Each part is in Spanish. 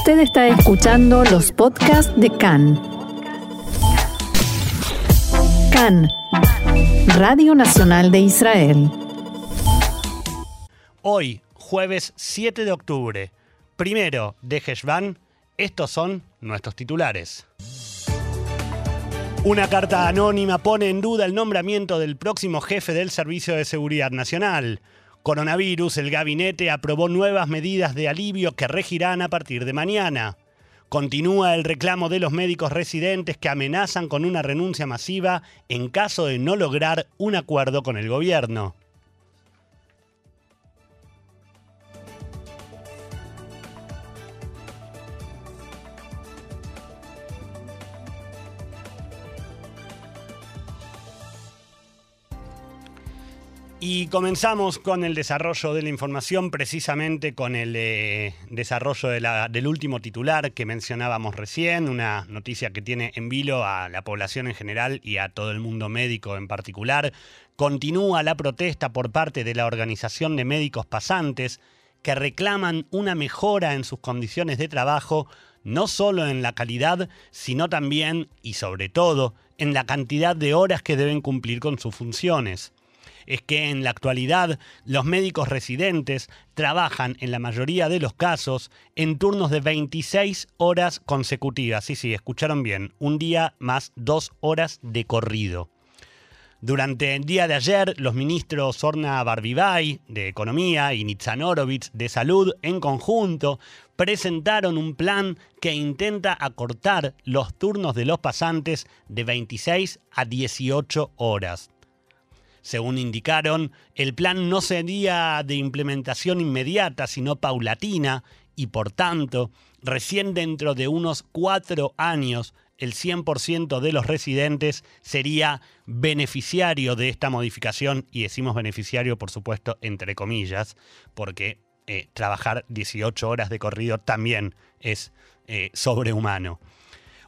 Usted está escuchando los podcasts de CAN. CAN, Radio Nacional de Israel. Hoy, jueves 7 de octubre, primero de Heshvan, estos son nuestros titulares. Una carta anónima pone en duda el nombramiento del próximo jefe del Servicio de Seguridad Nacional. Coronavirus, el gabinete aprobó nuevas medidas de alivio que regirán a partir de mañana. Continúa el reclamo de los médicos residentes que amenazan con una renuncia masiva en caso de no lograr un acuerdo con el gobierno. Y comenzamos con el desarrollo de la información, precisamente con el eh, desarrollo del último titular que mencionábamos recién, una noticia que tiene en vilo a la población en general y a todo el mundo médico en particular. Continúa la protesta por parte de la Organización de Médicos Pasantes que reclaman una mejora en sus condiciones de trabajo, no solo en la calidad, sino también y sobre todo en la cantidad de horas que deben cumplir con sus funciones es que en la actualidad los médicos residentes trabajan en la mayoría de los casos en turnos de 26 horas consecutivas. Sí, sí, escucharon bien, un día más dos horas de corrido. Durante el día de ayer, los ministros Orna Barbibay de Economía y Nitzan de Salud en conjunto presentaron un plan que intenta acortar los turnos de los pasantes de 26 a 18 horas. Según indicaron, el plan no sería de implementación inmediata, sino paulatina, y por tanto, recién dentro de unos cuatro años, el 100% de los residentes sería beneficiario de esta modificación, y decimos beneficiario, por supuesto, entre comillas, porque eh, trabajar 18 horas de corrido también es eh, sobrehumano.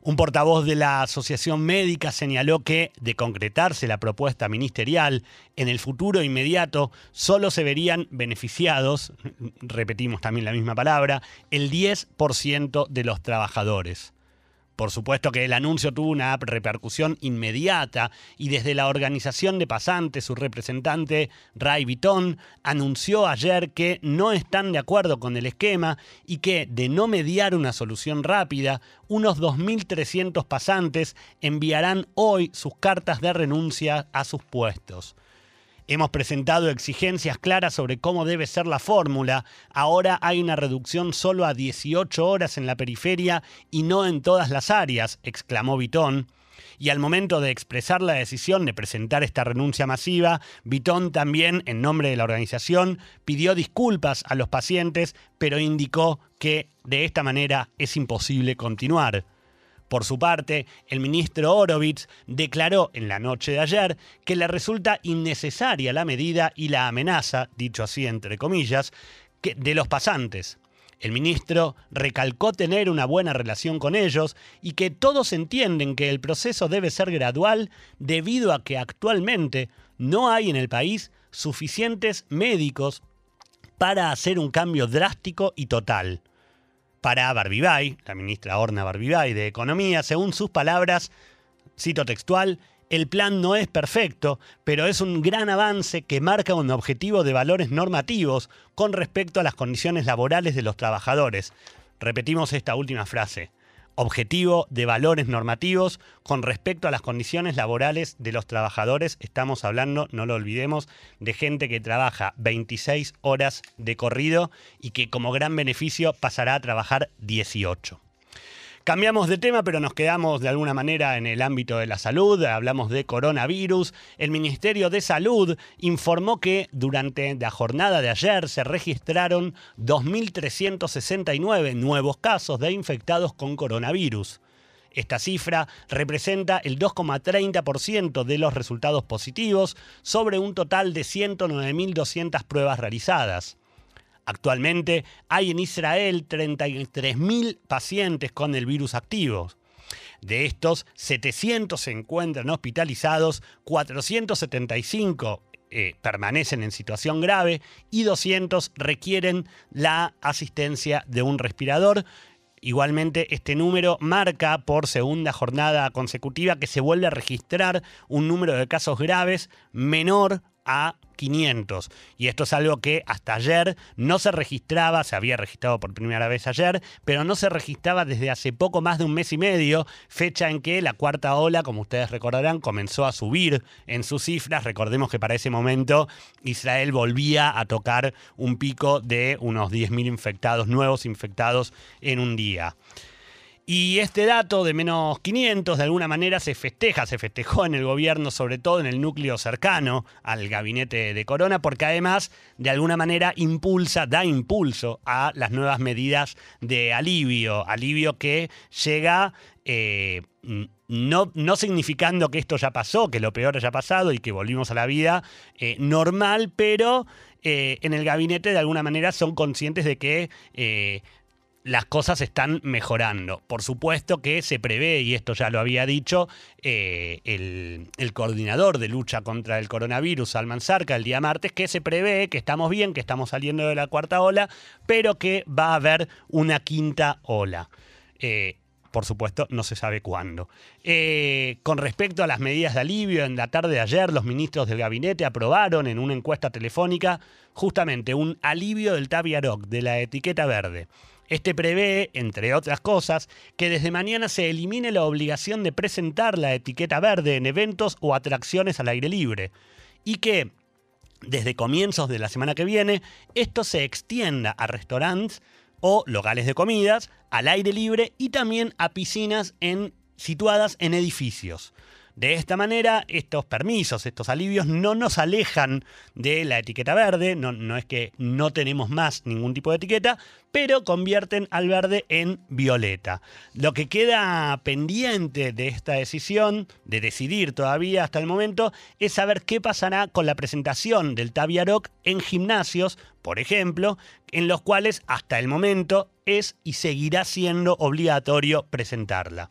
Un portavoz de la Asociación Médica señaló que, de concretarse la propuesta ministerial, en el futuro inmediato solo se verían beneficiados, repetimos también la misma palabra, el 10% de los trabajadores. Por supuesto que el anuncio tuvo una repercusión inmediata y desde la organización de pasantes, su representante Ray Vitón anunció ayer que no están de acuerdo con el esquema y que, de no mediar una solución rápida, unos 2.300 pasantes enviarán hoy sus cartas de renuncia a sus puestos. Hemos presentado exigencias claras sobre cómo debe ser la fórmula. Ahora hay una reducción solo a 18 horas en la periferia y no en todas las áreas, exclamó Vitón. Y al momento de expresar la decisión de presentar esta renuncia masiva, Vitón también, en nombre de la organización, pidió disculpas a los pacientes, pero indicó que de esta manera es imposible continuar. Por su parte, el ministro Orovitz declaró en la noche de ayer que le resulta innecesaria la medida y la amenaza, dicho así entre comillas, de los pasantes. El ministro recalcó tener una buena relación con ellos y que todos entienden que el proceso debe ser gradual debido a que actualmente no hay en el país suficientes médicos para hacer un cambio drástico y total para Barbibay, la ministra Orna Barbibay de Economía, según sus palabras, cito textual, el plan no es perfecto, pero es un gran avance que marca un objetivo de valores normativos con respecto a las condiciones laborales de los trabajadores. Repetimos esta última frase objetivo de valores normativos con respecto a las condiciones laborales de los trabajadores. Estamos hablando, no lo olvidemos, de gente que trabaja 26 horas de corrido y que como gran beneficio pasará a trabajar 18. Cambiamos de tema, pero nos quedamos de alguna manera en el ámbito de la salud. Hablamos de coronavirus. El Ministerio de Salud informó que durante la jornada de ayer se registraron 2.369 nuevos casos de infectados con coronavirus. Esta cifra representa el 2,30% de los resultados positivos sobre un total de 109.200 pruebas realizadas. Actualmente hay en Israel 33.000 pacientes con el virus activo. De estos, 700 se encuentran hospitalizados, 475 eh, permanecen en situación grave y 200 requieren la asistencia de un respirador. Igualmente, este número marca por segunda jornada consecutiva que se vuelve a registrar un número de casos graves menor a 500. Y esto es algo que hasta ayer no se registraba, se había registrado por primera vez ayer, pero no se registraba desde hace poco más de un mes y medio, fecha en que la cuarta ola, como ustedes recordarán, comenzó a subir en sus cifras. Recordemos que para ese momento Israel volvía a tocar un pico de unos 10.000 infectados, nuevos infectados en un día. Y este dato de menos 500 de alguna manera se festeja, se festejó en el gobierno, sobre todo en el núcleo cercano al gabinete de Corona, porque además de alguna manera impulsa, da impulso a las nuevas medidas de alivio, alivio que llega... Eh, no, no, significando que esto ya pasó, que lo peor haya pasado y que volvimos a la vida eh, normal, pero eh, en el gabinete de alguna manera son conscientes de que las cosas están mejorando. Por supuesto que se prevé, y esto ya lo había dicho, eh, el, coordinador de lucha contra el coronavirus, Salman Sarka, el día martes, que se prevé que estamos bien, que estamos saliendo de la cuarta ola, pero que va a haber una quinta ola. Eh, por supuesto, no se sabe cuándo. Eh, con respecto a las medidas de alivio, en la tarde de ayer los ministros del gabinete aprobaron en una encuesta telefónica justamente un alivio del Taviaroc, de la etiqueta verde. Este prevé, entre otras cosas, que desde mañana se elimine la obligación de presentar la etiqueta verde en eventos o atracciones al aire libre y que desde comienzos de la semana que viene esto se extienda a restaurantes o locales de comidas al aire libre y también a piscinas situadas en edificios. De esta manera, estos permisos, estos alivios no nos alejan de la etiqueta verde, no, es que no tenemos más ningún tipo de etiqueta, pero convierten al verde en violeta. Lo que queda pendiente de esta decisión, de decidir todavía hasta el momento, es saber qué pasará con la presentación del Taviaroc en gimnasios, por ejemplo, en los cuales hasta el momento es y seguirá siendo obligatorio presentarla.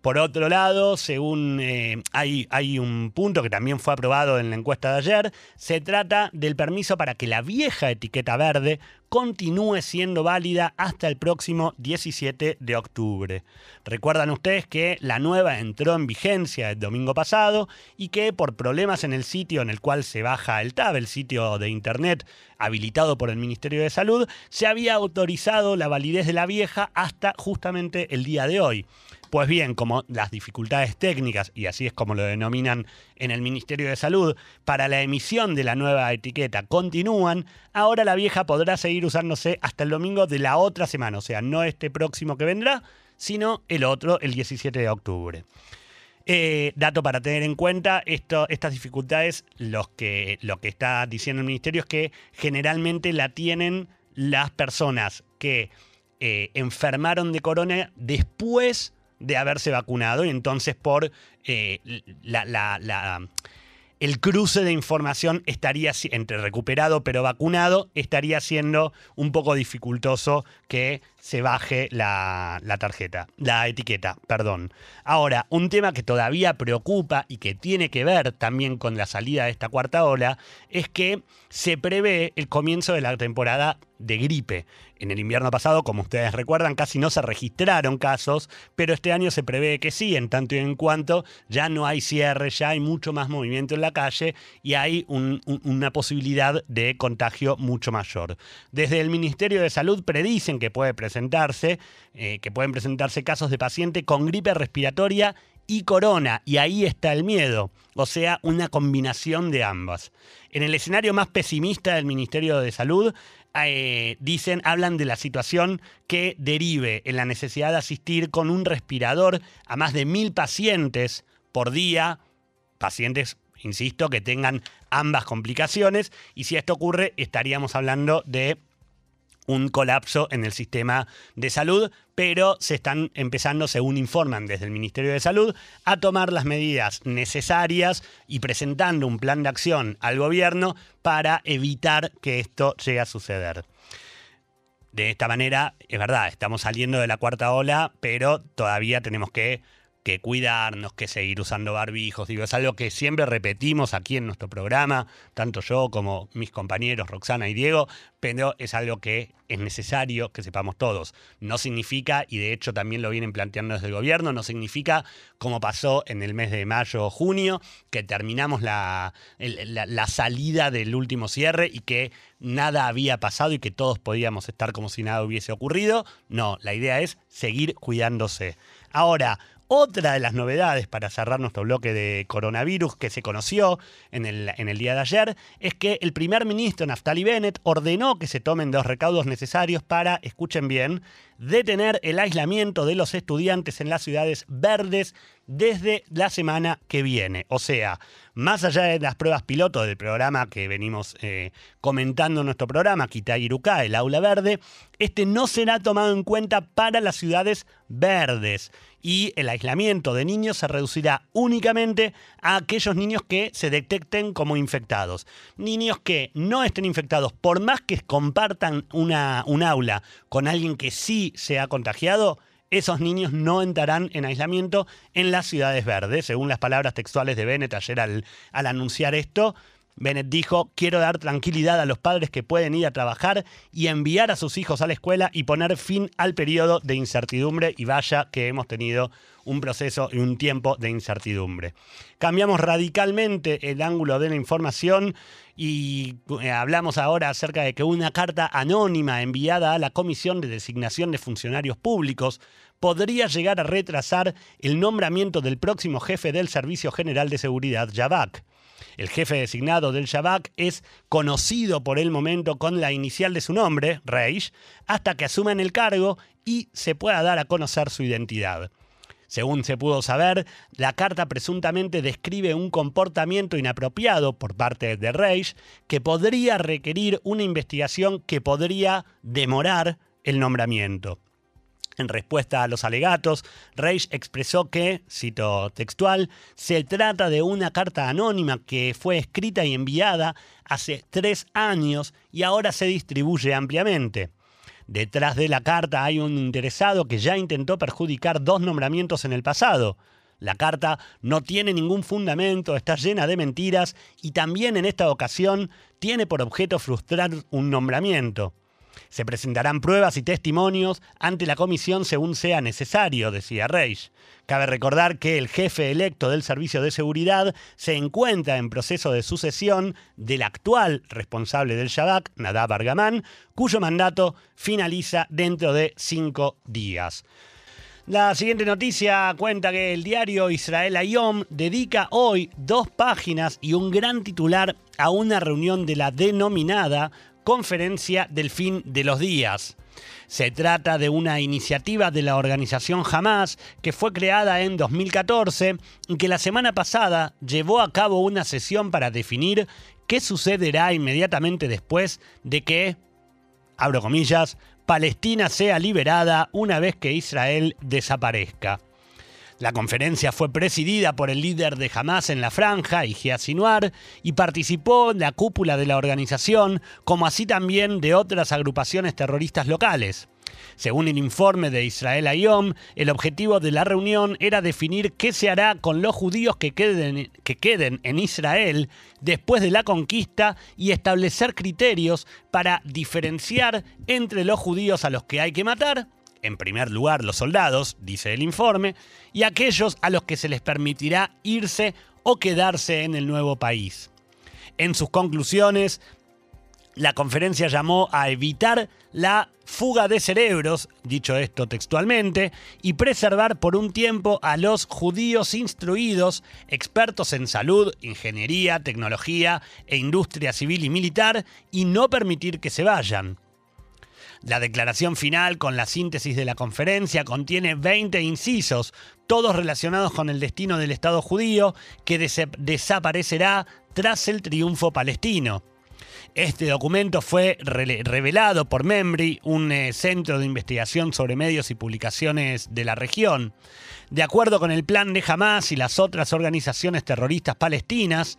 Por otro lado, según eh, hay, hay un punto que también fue aprobado en la encuesta de ayer, se trata del permiso para que la vieja etiqueta verde continúe siendo válida hasta el próximo 17 de octubre. Recuerdan ustedes que la nueva entró en vigencia el domingo pasado y que por problemas en el sitio en el cual se baja el TAB, el sitio de internet habilitado por el Ministerio de Salud, se había autorizado la validez de la vieja hasta justamente el día de hoy. Pues bien, como las dificultades técnicas, y así es como lo denominan en el Ministerio de Salud, para la emisión de la nueva etiqueta continúan, ahora la vieja podrá seguir usándose hasta el domingo de la otra semana, o sea, no este próximo que vendrá, sino el otro, el 17 de octubre. Eh, dato para tener en cuenta, estas dificultades, que, lo que está diciendo el ministerio es que generalmente la tienen las personas que eh, enfermaron de corona después de haberse vacunado y entonces por eh, el cruce de información estaría entre recuperado pero vacunado estaría siendo un poco dificultoso que se baje la, la, tarjeta, la etiqueta, perdón. Ahora, un tema que todavía preocupa y que tiene que ver también con la salida de esta cuarta ola es que se prevé el comienzo de la temporada de gripe. En el invierno pasado, como ustedes recuerdan, casi no se registraron casos, pero este año se prevé que sí, en tanto y en cuanto ya no hay cierre, ya hay mucho más movimiento en la calle y hay una posibilidad de contagio mucho mayor. Desde el Ministerio de Salud predicen que puede presentarse, eh, que pueden presentarse casos de paciente con gripe respiratoria y corona, y ahí está el miedo, o sea, una combinación de ambas. En el escenario más pesimista del Ministerio de Salud, eh, dicen, hablan de la situación que derive en la necesidad de asistir con un respirador a más de mil pacientes por día, pacientes, insisto, que tengan ambas complicaciones, y si esto ocurre, estaríamos hablando de un colapso en el sistema de salud, pero se están empezando, según informan desde el Ministerio de Salud, a tomar las medidas necesarias y presentando un plan de acción al gobierno para evitar que esto llegue a suceder. De esta manera, es verdad, estamos saliendo de la cuarta ola, pero todavía tenemos que que cuidarnos, que seguir usando barbijos. Digo, es algo que siempre repetimos aquí en nuestro programa, tanto yo como mis compañeros Roxana y Diego, pero es algo que es necesario que sepamos todos. No significa, y de hecho también lo vienen planteando desde el gobierno, no significa, como pasó en el mes de mayo o junio, que terminamos la, la salida del último cierre y que nada había pasado y que todos podíamos estar como si nada hubiese ocurrido. No, la idea es seguir cuidándose. Ahora, otra de las novedades para cerrar nuestro bloque de coronavirus que se conoció en el, día de ayer es que el primer ministro Naftali Bennett ordenó que se tomen los recaudos necesarios para, escuchen bien, detener el aislamiento de los estudiantes en las ciudades verdes desde la semana que viene. O sea, más allá de las pruebas piloto del programa que venimos eh, comentando en nuestro programa, Kitairuka, el aula verde, este no será tomado en cuenta para las ciudades verdes y el aislamiento de niños se reducirá únicamente a aquellos niños que se detecten como infectados. Niños que no estén infectados, por más que compartan una, un aula con alguien que sí se ha contagiado, esos niños no entrarán en aislamiento en las ciudades verdes, según las palabras textuales de Bennett ayer al, al anunciar esto. Bennett dijo, quiero dar tranquilidad a los padres que pueden ir a trabajar y enviar a sus hijos a la escuela y poner fin al periodo de incertidumbre y vaya que hemos tenido un proceso y un tiempo de incertidumbre. Cambiamos radicalmente el ángulo de la información y eh, hablamos ahora acerca de que una carta anónima enviada a la Comisión de Designación de Funcionarios Públicos podría llegar a retrasar el nombramiento del próximo jefe del Servicio General de Seguridad, Yabak. El jefe designado del Shabak es conocido por el momento con la inicial de su nombre, Reish, hasta que asuma en el cargo y se pueda dar a conocer su identidad. Según se pudo saber, la carta presuntamente describe un comportamiento inapropiado por parte de Reich que podría requerir una investigación que podría demorar el nombramiento. En respuesta a los alegatos, Reich expresó que, cito textual, se trata de una carta anónima que fue escrita y enviada hace tres años y ahora se distribuye ampliamente. Detrás de la carta hay un interesado que ya intentó perjudicar dos nombramientos en el pasado. La carta no tiene ningún fundamento, está llena de mentiras y también en esta ocasión tiene por objeto frustrar un nombramiento. Se presentarán pruebas y testimonios ante la comisión según sea necesario, decía Reich. Cabe recordar que el jefe electo del Servicio de Seguridad se encuentra en proceso de sucesión del actual responsable del Shabak, Nadab Argaman, cuyo mandato finaliza dentro de cinco días. La siguiente noticia cuenta que el diario Israel Ayom dedica hoy dos páginas y un gran titular a una reunión de la denominada Conferencia del Fin de los Días. Se trata de una iniciativa de la organización Hamas que fue creada en 2014 y que la semana pasada llevó a cabo una sesión para definir qué sucederá inmediatamente después de que, abro comillas, Palestina sea liberada una vez que Israel desaparezca. La conferencia fue presidida por el líder de Hamas en la franja, Yihya Sinuar, y participó en la cúpula de la organización, como así también de otras agrupaciones terroristas locales. Según el informe de Israel Ayom, el objetivo de la reunión era definir qué se hará con los judíos que queden en Israel después de la conquista y establecer criterios para diferenciar entre los judíos a los que hay que matar en primer lugar los soldados, dice el informe, y aquellos a los que se les permitirá irse o quedarse en el nuevo país. En sus conclusiones, la conferencia llamó a evitar la fuga de cerebros, dicho esto textualmente, y preservar por un tiempo a los judíos instruidos, expertos en salud, ingeniería, tecnología e industria civil y militar, y no permitir que se vayan. La declaración final con la síntesis de la conferencia contiene 20 incisos, todos relacionados con el destino del Estado judío que desaparecerá tras el triunfo palestino. Este documento fue revelado por Membri, un eh, centro de investigación sobre medios y publicaciones de la región. De acuerdo con el plan de Hamas y las otras organizaciones terroristas palestinas,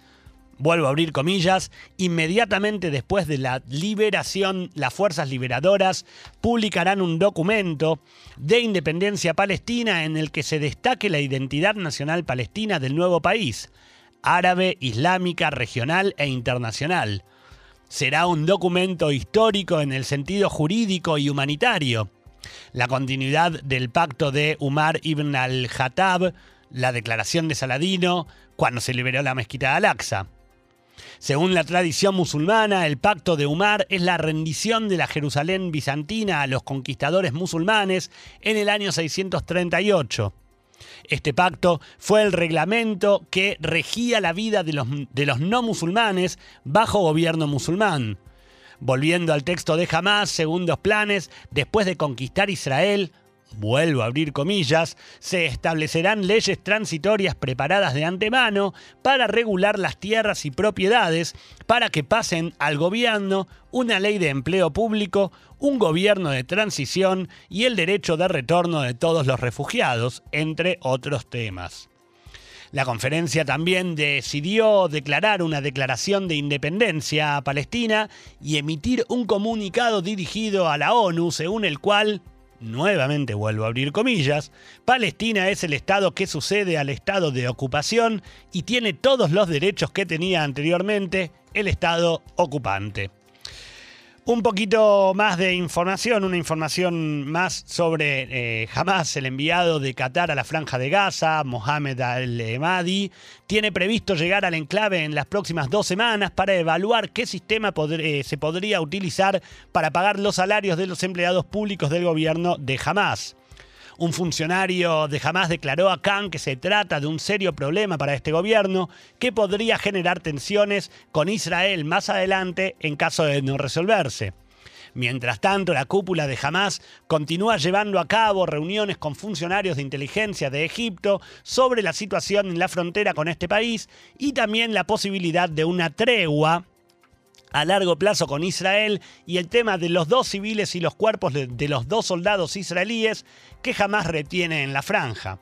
vuelvo a abrir comillas, inmediatamente después de la liberación, las fuerzas liberadoras publicarán un documento de independencia palestina en el que se destaque la identidad nacional palestina del nuevo país, árabe, islámica, regional e internacional. Será un documento histórico en el sentido jurídico y humanitario. La continuidad del pacto de Umar ibn al-Khattab, la declaración de Saladino, cuando se liberó la mezquita de Al-Aqsa. Según la tradición musulmana, el pacto de Umar es la rendición de la Jerusalén bizantina a los conquistadores musulmanes en el año 638. Este pacto fue el reglamento que regía la vida de los, no musulmanes bajo gobierno musulmán. Volviendo al texto de Hamas, segundos planes, después de conquistar Israel, vuelvo a abrir comillas, se establecerán leyes transitorias preparadas de antemano para regular las tierras y propiedades para que pasen al gobierno una ley de empleo público, un gobierno de transición y el derecho de retorno de todos los refugiados, entre otros temas. La conferencia también decidió declarar una declaración de independencia a Palestina y emitir un comunicado dirigido a la ONU según el cual nuevamente vuelvo a abrir comillas, Palestina es el Estado que sucede al Estado de ocupación y tiene todos los derechos que tenía anteriormente el Estado ocupante. Un poquito más de información, una información más sobre eh, Hamas, el enviado de Qatar a la franja de Gaza, Mohamed Al-Emadi, tiene previsto llegar al enclave en las próximas dos semanas para evaluar qué sistema eh, se podría utilizar para pagar los salarios de los empleados públicos del gobierno de Hamas. Un funcionario de Hamas declaró a Khan que se trata de un serio problema para este gobierno que podría generar tensiones con Israel más adelante en caso de no resolverse. Mientras tanto, la cúpula de Hamas continúa llevando a cabo reuniones con funcionarios de inteligencia de Egipto sobre la situación en la frontera con este país y también la posibilidad de una tregua a largo plazo con Israel y el tema de los dos civiles y los cuerpos de, los dos soldados israelíes que jamás retiene en la franja.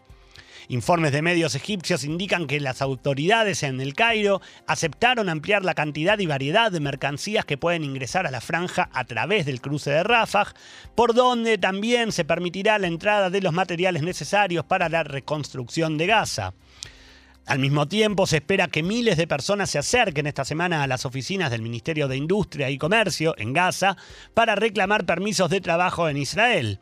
Informes de medios egipcios indican que las autoridades en el Cairo aceptaron ampliar la cantidad y variedad de mercancías que pueden ingresar a la franja a través del cruce de Rafah, por donde también se permitirá la entrada de los materiales necesarios para la reconstrucción de Gaza. Al mismo tiempo, se espera que miles de personas se acerquen esta semana a las oficinas del Ministerio de Industria y Comercio en Gaza para reclamar permisos de trabajo en Israel.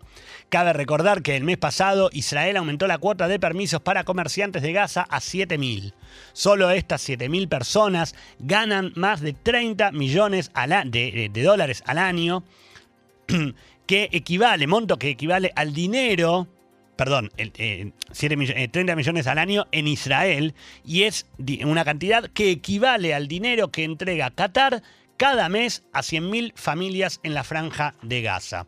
Cabe recordar que el mes pasado Israel aumentó la cuota de permisos para comerciantes de Gaza a 7.000. Solo estas 7.000 personas ganan más de 30 millones de, de dólares al año, que equivale, monto que equivale al dinero perdón, 30 eh, eh, millones al año en Israel y es una cantidad que equivale al dinero que entrega Qatar cada mes a 100.000 familias en la franja de Gaza.